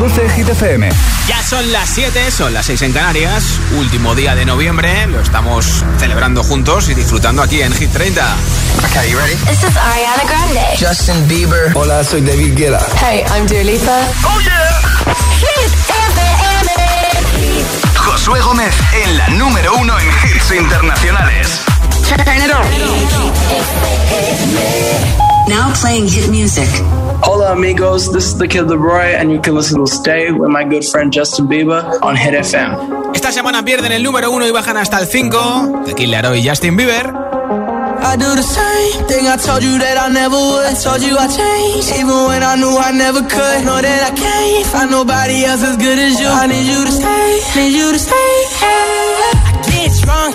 Reproduce Hit FM. Ya son las 7, son las 6 en Canarias. Último día de noviembre. Lo estamos celebrando juntos y disfrutando aquí en Hit 30. Okay, you ready? This is Ariana Grande. Justin Bieber. Hola, soy David Guetta. Hey, I'm Dua Lipa. ¡Oh, yeah! Hit FM. Josué Gómez en la número uno en hits internacionales. Turn it on. Now playing hit music. Hola amigos, this is the Kid Leroy and you can listen to Stay with my good friend Justin Bieber on Hit FM. Esta semana pierden el número 1 y bajan hasta el 5. De Kid Laroi y Justin Bieber. I do the same thing I told you that I never would. I told you I changed, even when I knew I never could. Know that I can't find nobody else as good as you. I need you to stay, need you to stay. I get drunk,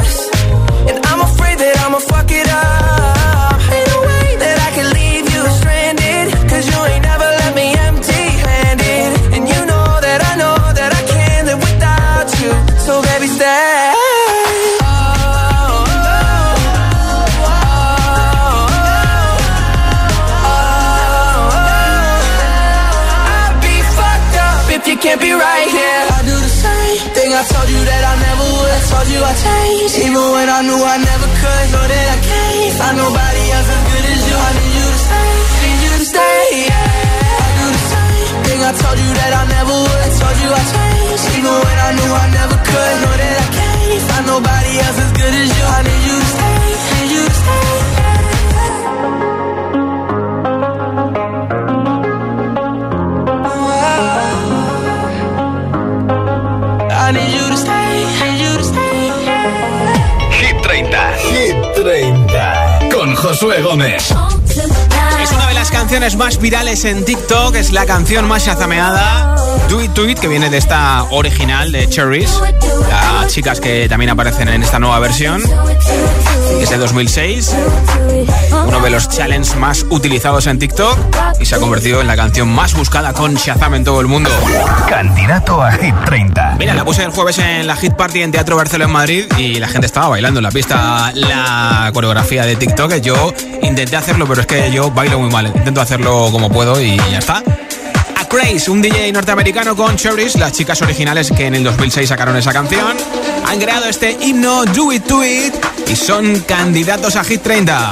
Gómez. Es una de las canciones más virales en TikTok. Es la canción más chazameada. Do It To It, que viene de esta original de Cherries. Las chicas que también aparecen en esta nueva versión. Es de 2006. Uno de los challenges más utilizados en TikTok. Y se ha convertido en la canción más buscada con Shazam en todo el mundo. Candidato a Hit 30. Mira, la puse el jueves en la Hit Party en Teatro Barcelona en Madrid y la gente estaba bailando en la pista la coreografía de TikTok. Yo intenté hacerlo, pero es que yo bailo muy mal. Intento hacerlo como puedo y ya está. A Craze, un DJ norteamericano con Cherries, las chicas originales que en el 2006 sacaron esa canción, han creado este himno Do It To It y son candidatos a Hit 30.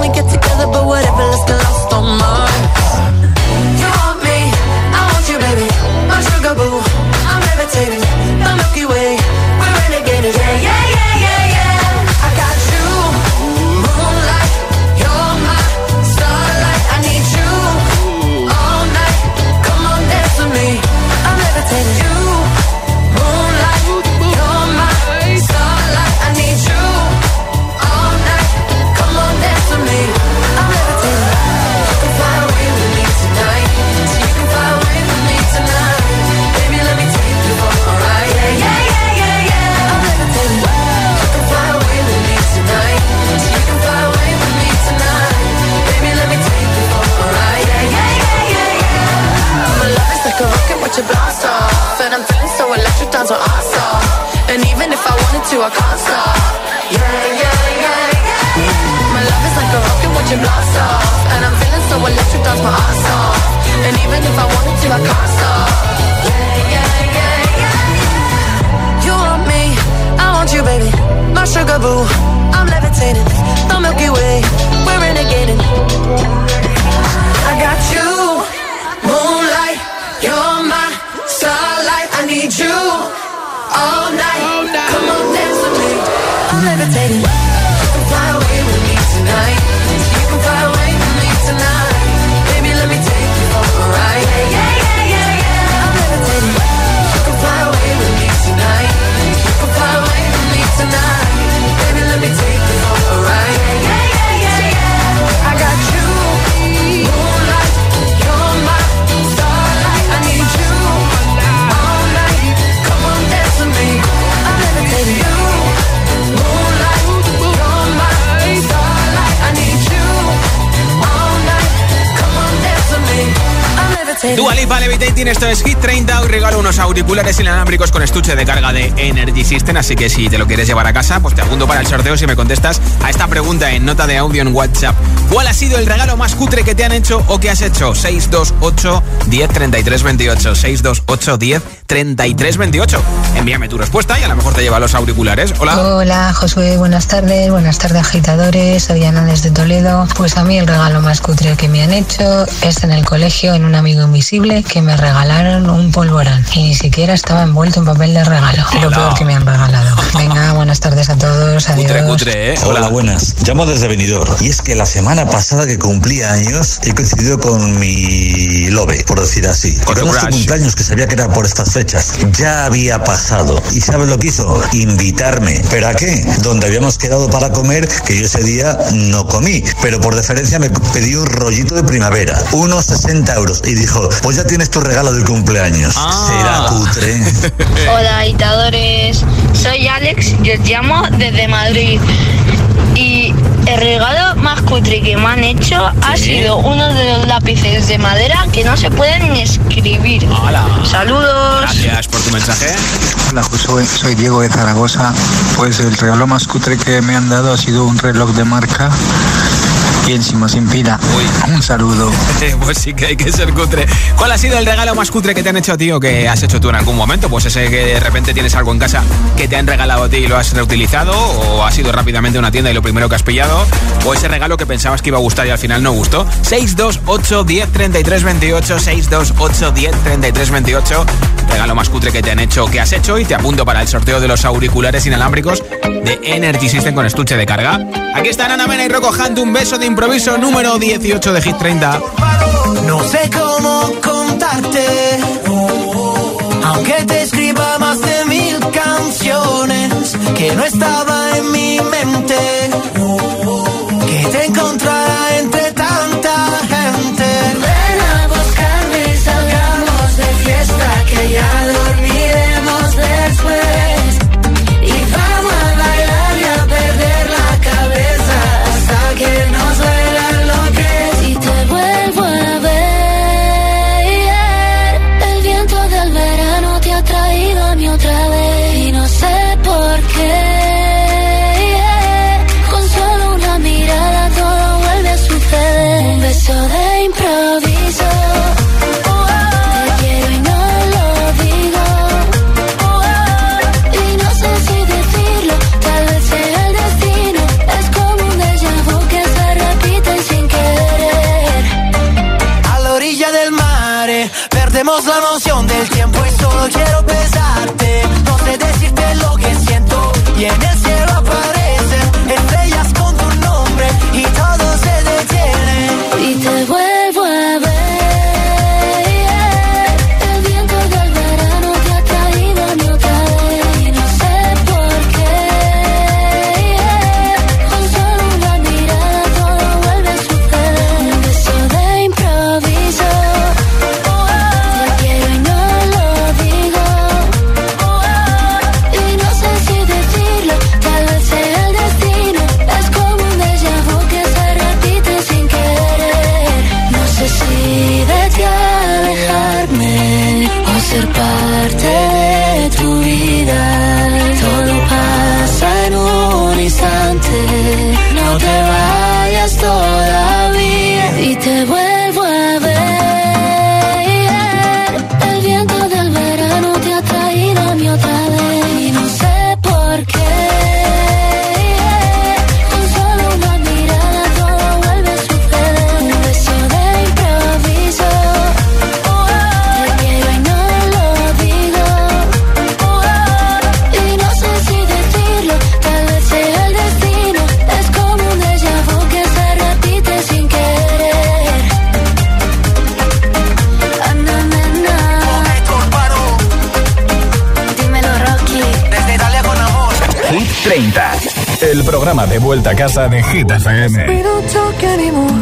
We get together, but whatever, let's get lost on Mars. how the bullet inalámbricos con estuche de carga de Energy System. Así que si te lo quieres llevar a casa, pues te apunto para el sorteo si me contestas a esta pregunta en nota de audio en WhatsApp. ¿Cuál ha sido el regalo más cutre que te han hecho o que has hecho? 628 10 33 28. 628 10 33 28. Envíame tu respuesta y a lo mejor te lleva los auriculares. Hola. Hola Josué, buenas tardes, buenas tardes agitadores, soy Ana desde Toledo. Pues a mí el regalo más cutre que me han hecho es en el colegio, en un amigo invisible, que me regalaron un polvorón y ni siquiera estaba envuelto en papel de regalo. Lo Hola. peor que me han regalado. Venga, buenas tardes a todos, adiós. Cutre, cutre, ¿eh? Hola, buenas. Llamo desde Benidorm. Y es que la semana pasada que cumplía años he coincidido con mi lobe, por decir así. Con crush. cumpleaños que sabía que era por estas fechas. Ya había pasado. ¿Y sabes lo que hizo? Invitarme. ¿Pero a qué? Donde habíamos quedado para comer, que yo ese día no comí. Pero por deferencia me pedí un rollito de primavera. Unos 60 euros. Y dijo, pues ya tienes tu regalo de cumpleaños. Ah. Será cutre. Hola, agitadores. Soy Alex y os llamo desde Madrid. Y el regalo más cutre que me han hecho ha sido uno de los lápices de madera que no se pueden ni escribir. Hola. Saludos. Gracias por tu mensaje. Hola soy Diego de Zaragoza. Pues el regalo más cutre que me han dado ha sido un reloj de marca Piénsimo, sin pila. Un saludo. pues sí que hay que ser cutre. ¿Cuál ha sido el regalo más cutre que te han hecho a ti o que has hecho tú en algún momento? Pues ese que de repente tienes algo en casa que te han regalado a ti y lo has reutilizado o has ido rápidamente a una tienda y lo primero que has pillado o ese regalo que pensabas que iba a gustar y al final no gustó. 628 10 33 28 628 10 33 28 regalo más cutre que te han hecho, que has hecho y te apunto para el sorteo de los auriculares inalámbricos de Energy System con estuche de carga. Aquí están Ana Mena y Rocco Hunt, un beso de improviso número 18 de Hit 30. No sé cómo contarte, aunque te escriba más de mil canciones que no estaba El programa de vuelta a casa de Hit FM. We don't talk anymore.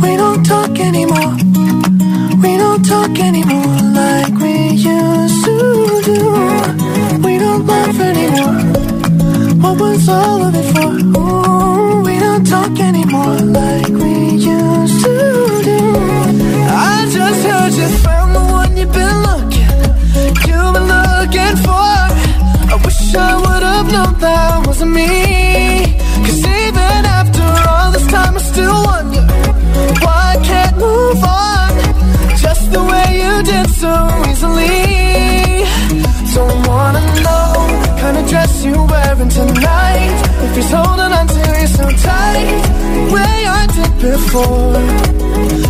We don't talk anymore. We don't talk anymore like we used to do. We don't laugh anymore. What was all of it for? Ooh, we don't talk anymore like we used to do. I just heard you found the one you've been looking. You've been looking for. I wish I would have known that wasn't me. Cause even after all this time, I still wonder why I can't move on. Just the way you did so easily. Don't wanna know kind of dress you're wearing tonight. If he's holding on to you so tight, the way I did before.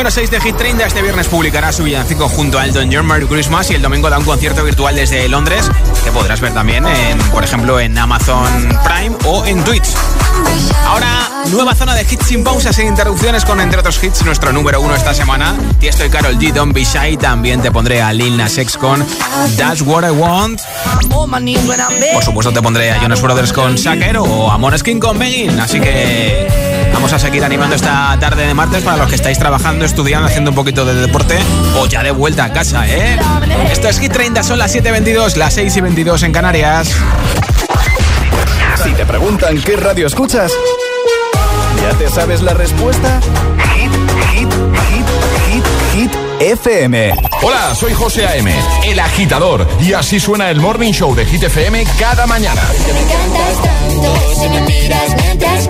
Número 6 de Hit 30. Este viernes publicará su villancico junto a Elton John Merry Christmas y el domingo da un concierto virtual desde Londres que podrás ver también, en, por ejemplo, en Amazon Prime o en Twitch. Ahora, nueva zona de hits sin pausas e interrupciones con, entre otros hits, nuestro número uno esta semana. Y estoy Carol G, Don't Be Shy. También te pondré a Lil Nas con That's What I Want. Por supuesto, te pondré a Jonas Brothers con Sacker o a Moneskin con Megan. Así que vamos a seguir animando esta tarde de martes para los que estáis trabajando, estudiando, haciendo un poquito de deporte o ya de vuelta a casa, ¿eh? Esto es Hit 30, son las 7.22, las 6 y 22 en Canarias. Si te preguntan qué radio escuchas, ¿ya te sabes la respuesta? Hit, hit, hit, hit, hit, FM. Hola, soy José A.M., el agitador, y así suena el Morning Show de Hit FM cada mañana. Me encantas tanto, si me miras mientras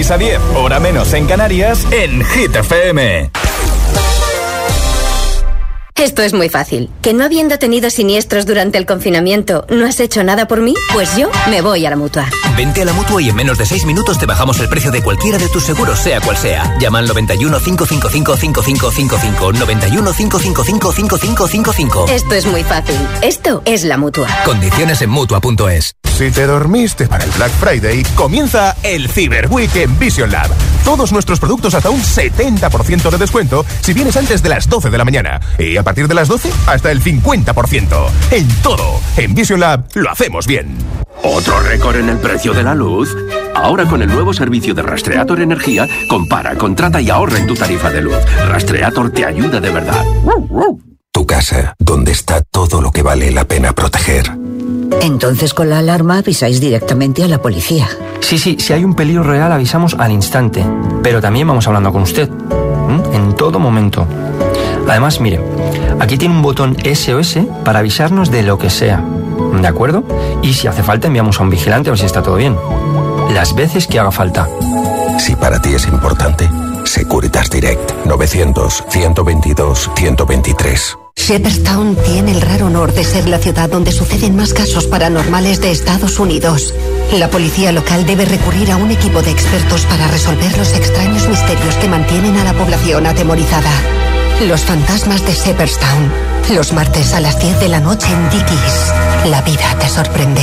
6 a 10, hora menos en Canarias, en Hit FM. Esto es muy fácil. ¿Que no habiendo tenido siniestros durante el confinamiento, no has hecho nada por mí? Pues yo me voy a la mutua. Vente a la mutua y en menos de 6 minutos te bajamos el precio de cualquiera de tus seguros, sea cual sea. Llama al 91 555 5555. 91 555 5555. Esto es muy fácil. Esto es la mutua. Condiciones en mutua.es. Si te dormiste para el Black Friday, comienza el Cyber Week en Vision Lab. Todos nuestros productos hasta un 70% de descuento si vienes antes de las 12 de la mañana. Y a partir de las 12, hasta el 50%. En todo. En Vision Lab lo hacemos bien. ¿Otro récord en el precio de la luz? Ahora con el nuevo servicio de Rastreator Energía, compara, contrata y ahorra en tu tarifa de luz. Rastreator te ayuda de verdad. Tu casa, donde está todo lo que vale la pena proteger. Entonces con la alarma avisáis directamente a la policía. Sí, sí, si hay un peligro real avisamos al instante, pero también vamos hablando con usted, en todo momento. Además, mire, aquí tiene un botón SOS para avisarnos de lo que sea, ¿de acuerdo? Y si hace falta enviamos a un vigilante a ver si está todo bien. Las veces que haga falta. Si para ti es importante, Securitas Direct 900 122 123. Shepherdstown tiene el raro honor de ser la ciudad donde suceden más casos paranormales de Estados Unidos. La policía local debe recurrir a un equipo de expertos para resolver los extraños misterios que mantienen a la población atemorizada. Los fantasmas de Shepherdstown. Los martes a las 10 de la noche en Dickies. La vida te sorprende.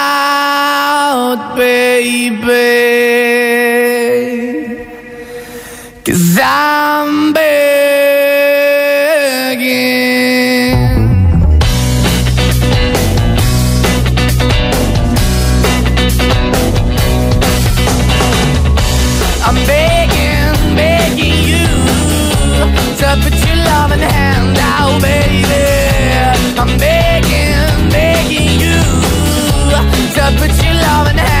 baby. Cause I'm begging. I'm begging, begging you to put your loving hand out, baby. I'm begging, begging you to put your loving hand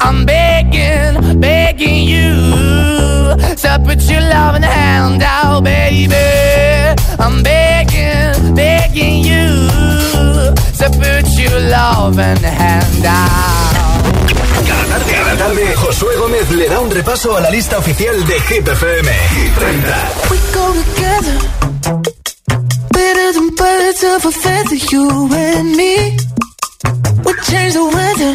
I'm begging, begging you to put your loving hand out, baby. I'm begging, begging you to put your loving hand out. Cada tarde, cada tarde, Josué Gómez le da un repaso a la lista oficial de Hit FM. Hit 30. We go together, better than birds of a feather, you and me. We change the weather,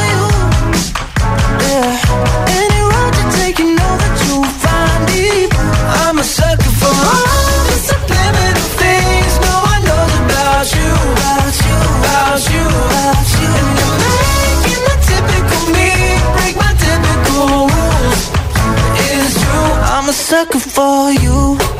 For you.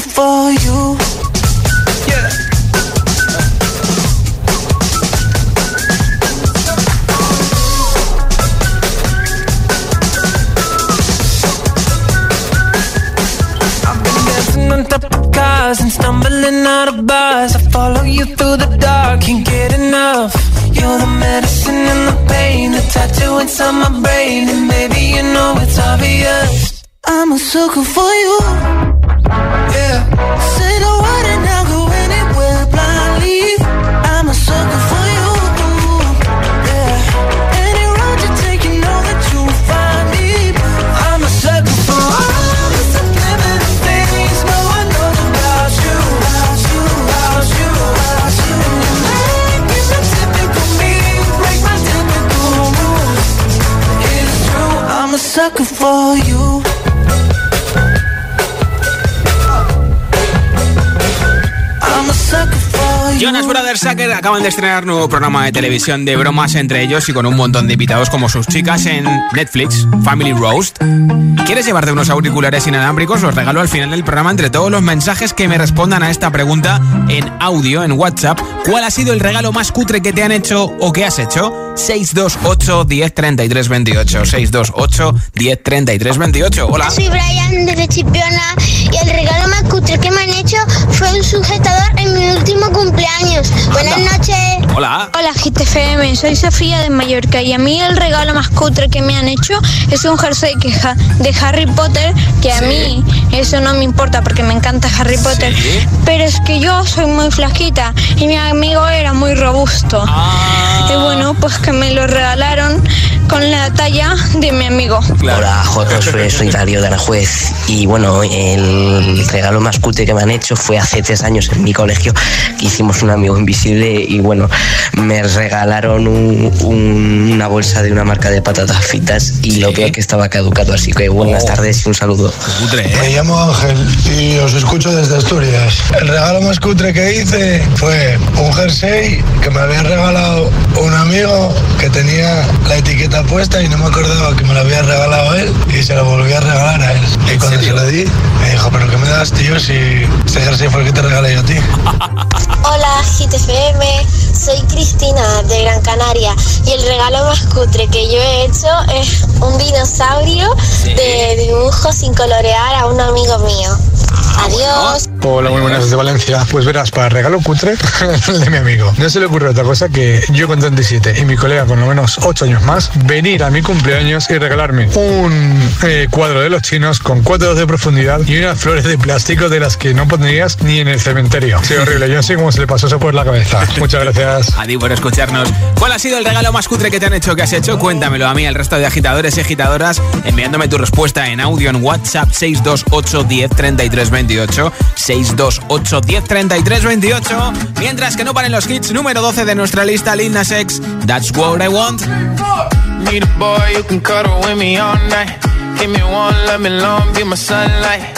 For you. Jonas Brothers Sucker acaban de estrenar nuevo programa de televisión de bromas entre ellos y con un montón de invitados como sus chicas en Netflix, Family Roast. ¿Quieres llevarte unos auriculares inalámbricos? Los regalo al final del programa entre todos los mensajes que me respondan a esta pregunta en audio, en WhatsApp. ¿Cuál ha sido el regalo más cutre que te han hecho o que has hecho? 628 10 33 28. 628 10 33 28. Hola. Soy Brian de Chipiona y el regalo más cutre que me han hecho fue un sujetador en mi último cumpleaños. Buenas noches. Hola. Hola GTFM, soy Sofía de Mallorca y a mí el regalo más cutre que me han hecho es un jersey que ja- de Harry Potter, que a mí eso no me importa porque me encanta Harry Potter, pero es que yo soy muy flaquita y mi amigo era muy robusto. Y bueno, pues que me lo regalaron con la talla de mi amigo. Hola, Josué, soy Darío de Aranjuez y bueno, el regalo más cutre que me han hecho fue hace tres años en mi colegio que hicimos un amigo invisible y bueno, me regalaron un- un- una bolsa de una marca de patatas fritas y lo peor que estaba caducado, así que buenas tardes y un saludo. Me llamo Ángel y os escucho desde Asturias. El regalo más cutre que hice fue un jersey que me había regalado un amigo que tenía la etiqueta puesta y no me acordaba que me lo había regalado él y se lo volví a regalar a él. Y cuando se lo di, me dijo, pero ¿qué me das, tío, si este jersey fue el que te regalé yo a ti? Hola GTFM, soy Cristina de Gran Canaria y el regalo más cutre que yo he hecho es un dinosaurio de dibujo sin colorear a un amigo mío. Adiós. Hola, muy buenas desde Valencia. Pues verás, para regalo cutre, el de mi amigo. No se le ocurre otra cosa que yo con 37 y mi colega con lo menos 8 años más, venir a mi cumpleaños y regalarme un eh, cuadro de los chinos con 4 dedos de profundidad y unas flores de plástico de las que no pondrías ni en el cementerio. Sí, horrible. Yo no sé cómo se le pasó eso por la cabeza. Muchas gracias. A ti por escucharnos. ¿Cuál ha sido el regalo más cutre que te han hecho que has hecho? Cuéntamelo a mí, al resto de agitadores y agitadoras, enviándome tu respuesta en audio en WhatsApp 628 10 33 28. 628 10 33 28. Mientras que no paren los hits, número 12 de nuestra lista, Lil Nas X, That's What I Want. Need a boy you can cuddle with me all night. Give me one, let me long, be my sunlight.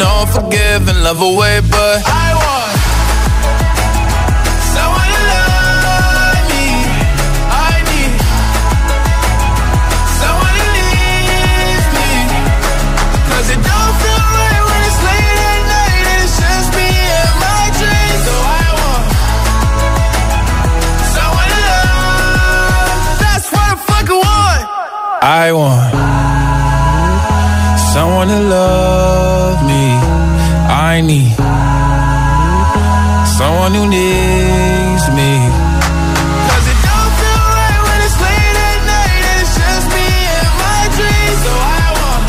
love away, but I want someone to love me. I need someone who needs me. Cause it don't feel right when it's late at night and it's just me and my dreams. So I want someone to love. That's what I fucking want. I want need someone who needs me. Cause it don't feel right when it's late at night and it's just me and my dreams. So I want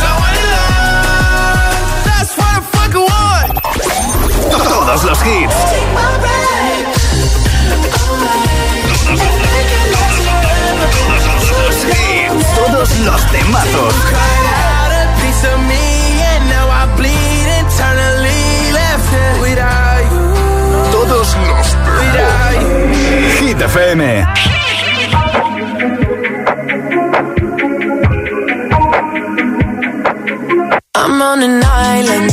someone to love. That's what I fucking want. Todos los hits. Todos los hits. Todos los temazos. FM. I'm on an island.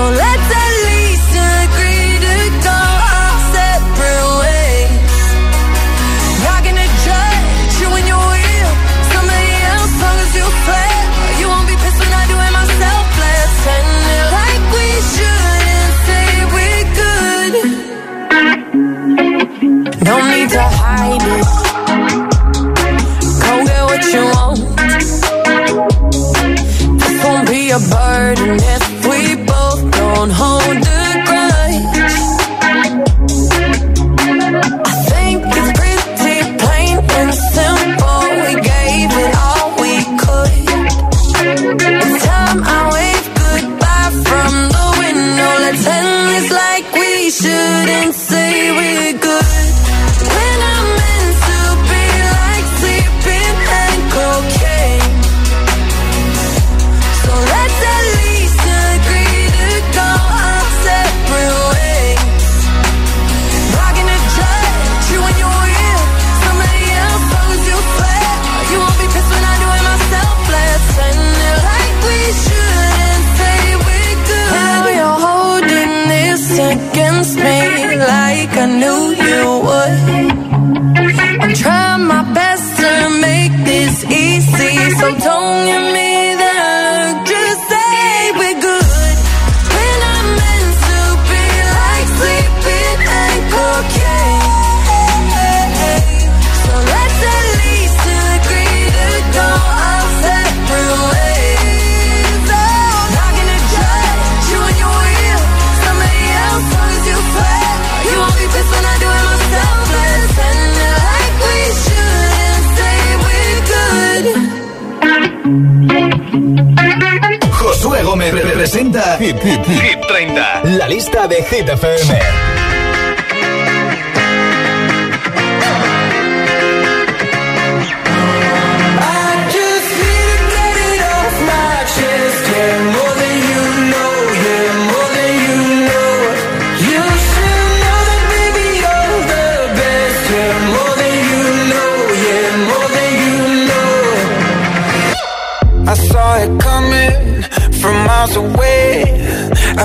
So let's at least agree to go our separate ways. Not gonna when you're somebody else, long as you. You won't be pissed when I do it myself. Like we shouldn't say we're good. No need to hide it. Go get what you want. This won't be a burden Gómez representa Hit, Hit, Hit 30. La lista de Hit FM.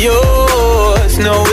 yours. No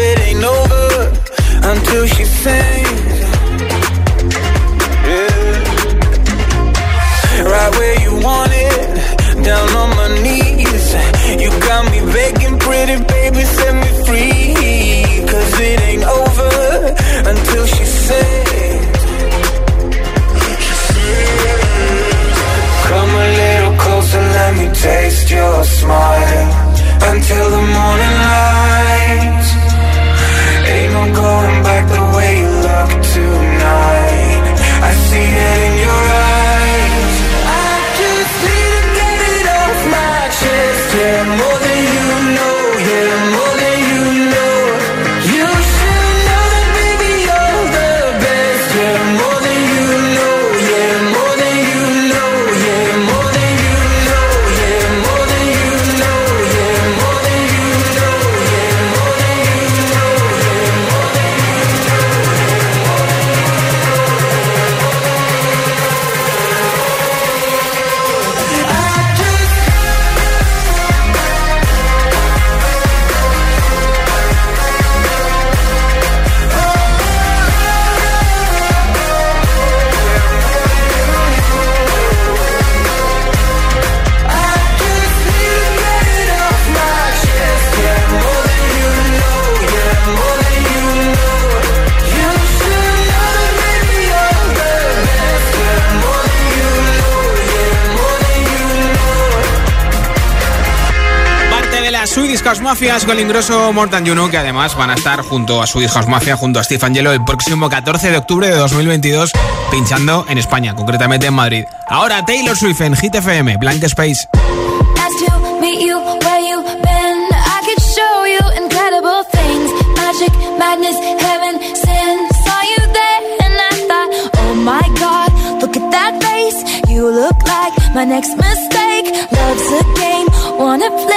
músico el ingroso Mortan Juno, que además van a estar junto a su hija Mafia, junto a Steve Angelo, el próximo 14 de octubre de 2022, pinchando en España, concretamente en Madrid. Ahora Taylor Swift en Hit FM, Blank Space. You look like my next mistake. Love's a game, wanna play.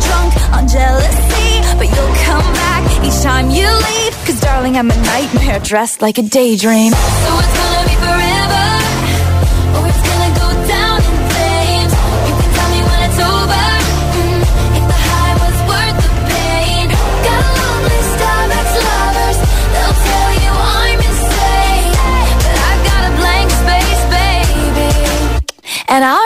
drunk on jealousy, but you'll come back each time you leave. Cause darling, I'm a nightmare dressed like a daydream. So it's gonna be forever, or it's gonna go down in flames. You can tell me when it's over. Mm, if the high was worth the pain. Got a long list of ex-lovers, they'll tell you I'm insane. But I've got a blank space, baby. And I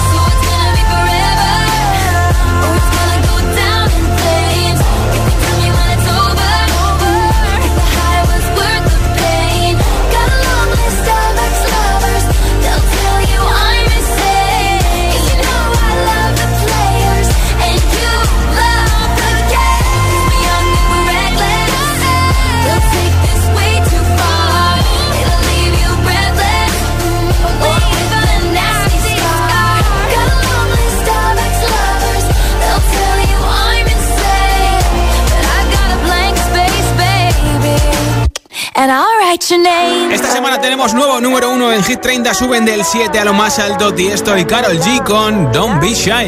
And I'll write your name. Esta semana tenemos nuevo número uno en Hit 30. Suben del 7 a lo más alto Tiesto y Carol G con Don't Be Shy.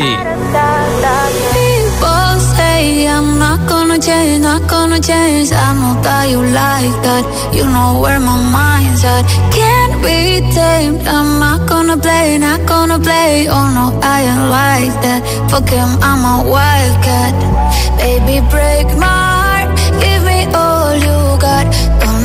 People say I'm not gonna change, not gonna change. I know that you like that. You know where my mind's at. Can't be tamed. I'm not gonna play, not gonna play. Oh no, I ain't like that. Fuck him, I'm a wildcat. Baby, break my heart. Give me all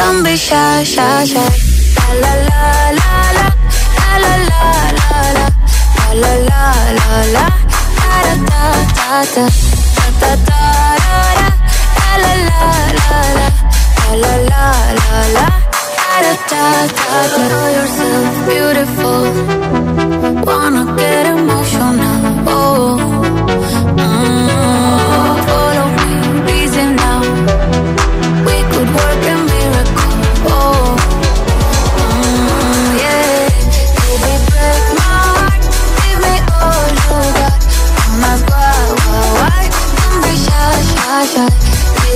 Don't be shy, shy, shy. La la la la la la la la la la la la la da da da da da da da la la la la la la la la da da da da Know yourself beautiful Wanna get emotional Oh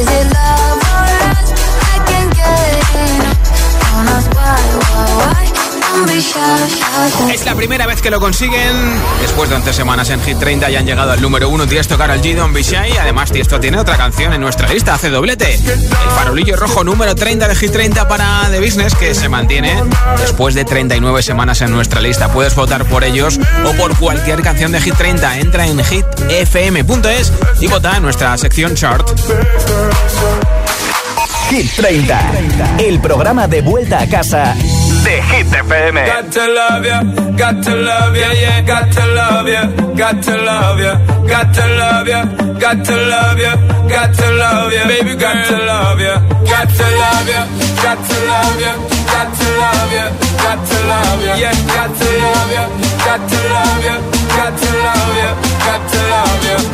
Is it Es la primera vez que lo consiguen. Después de 11 semanas en Hit 30 ya han llegado al número 1 Tiesto, Karol G, Don Bishai. Además, Tiesto tiene otra canción en nuestra lista, hace doblete. El farolillo rojo número 30 de Hit 30 para The Business, que se mantiene después de 39 semanas en nuestra lista. Puedes votar por ellos o por cualquier canción de Hit 30. Entra en hitfm.es y vota en nuestra sección chart. Hit 30, el programa de vuelta a casa de Hit FM. Got to love ya, got to love ya, yeah, got to love ya, got to love ya, got to love ya, got to love ya, got to love ya, baby, got to love ya, got to love ya, got to love ya, got to love ya, got to love ya, yeah, got to love ya, got to love ya, got to love ya, got to love ya.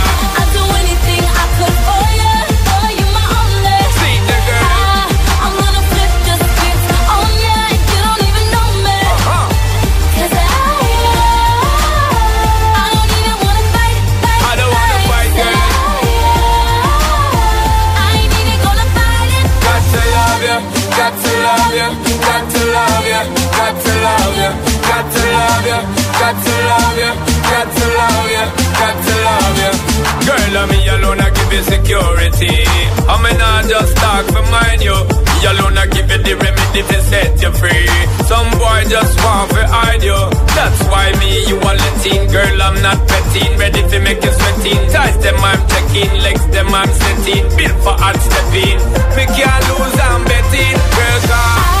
Girl, me alone, I give you security. I mean, I just talk for mine, yo. Me alone, I give you the remedy to set you free. Some boy just want to hide you. That's why me, you are letting. Girl, I'm not petting. Ready to make you sweating. Ties them, I'm checking. Legs them, I'm setting. Built for hard stepping. Me can't lose, I'm betting. Girl, God.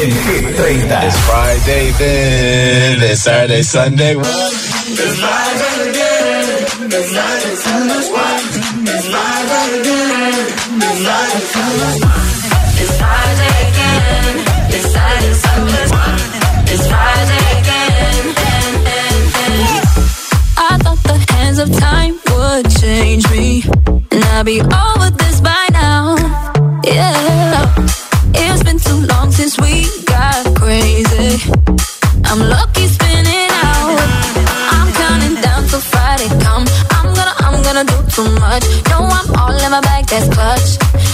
El Hit 30. It's Friday then, it's Saturday, Sunday. It's live again, it's live and Sunday's one. It's live again, it's live and Sunday's one. It's Friday again, it's Saturday, and Sunday's one. It's Friday again. I thought the hands of time would change me, and I'd be all too much. No, I'm all in my bag, that's clutch.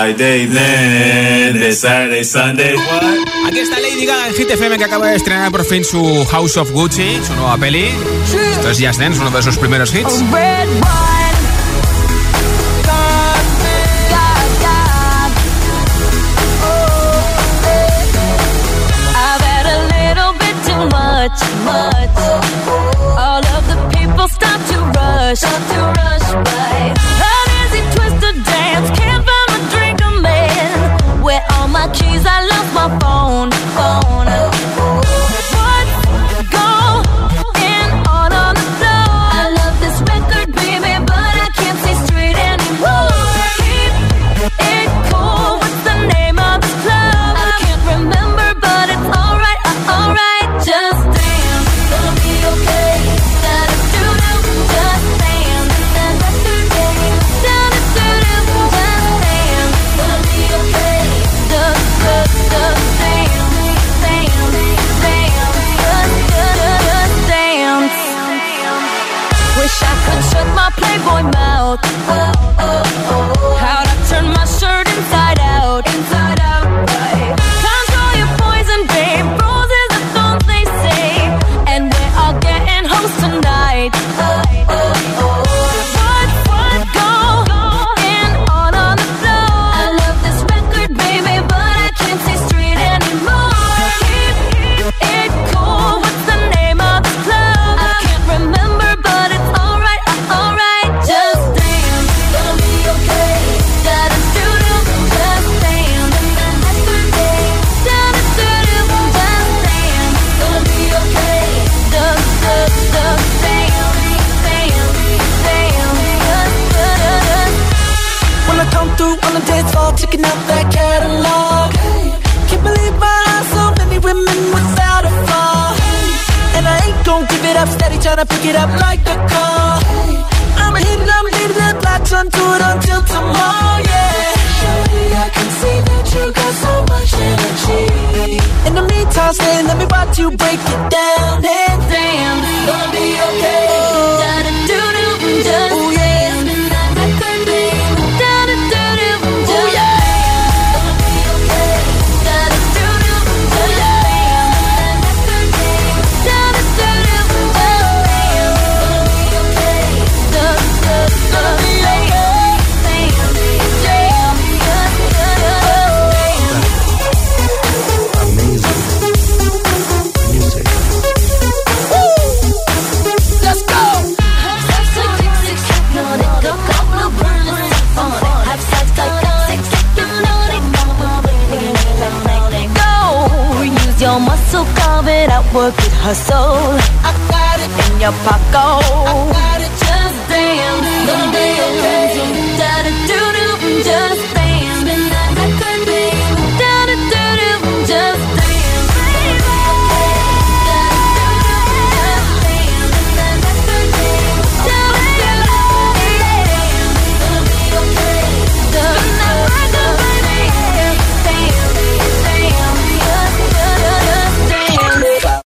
Friday then, it's Saturday, Sunday, what? Aquí está Lady Gaga en Hit FM que acaba de estrenar por fin su House of Gucci, su nueva peli. Esto es Just Dance, uno de sus primeros hits. Oh. I've had a little bit too much, much. All of the people stop to rush, stop to rush by. my keys. I love my phone. house and let me watch you break it down and damn, gonna be okay. work it, hustle. I got it in your pocket.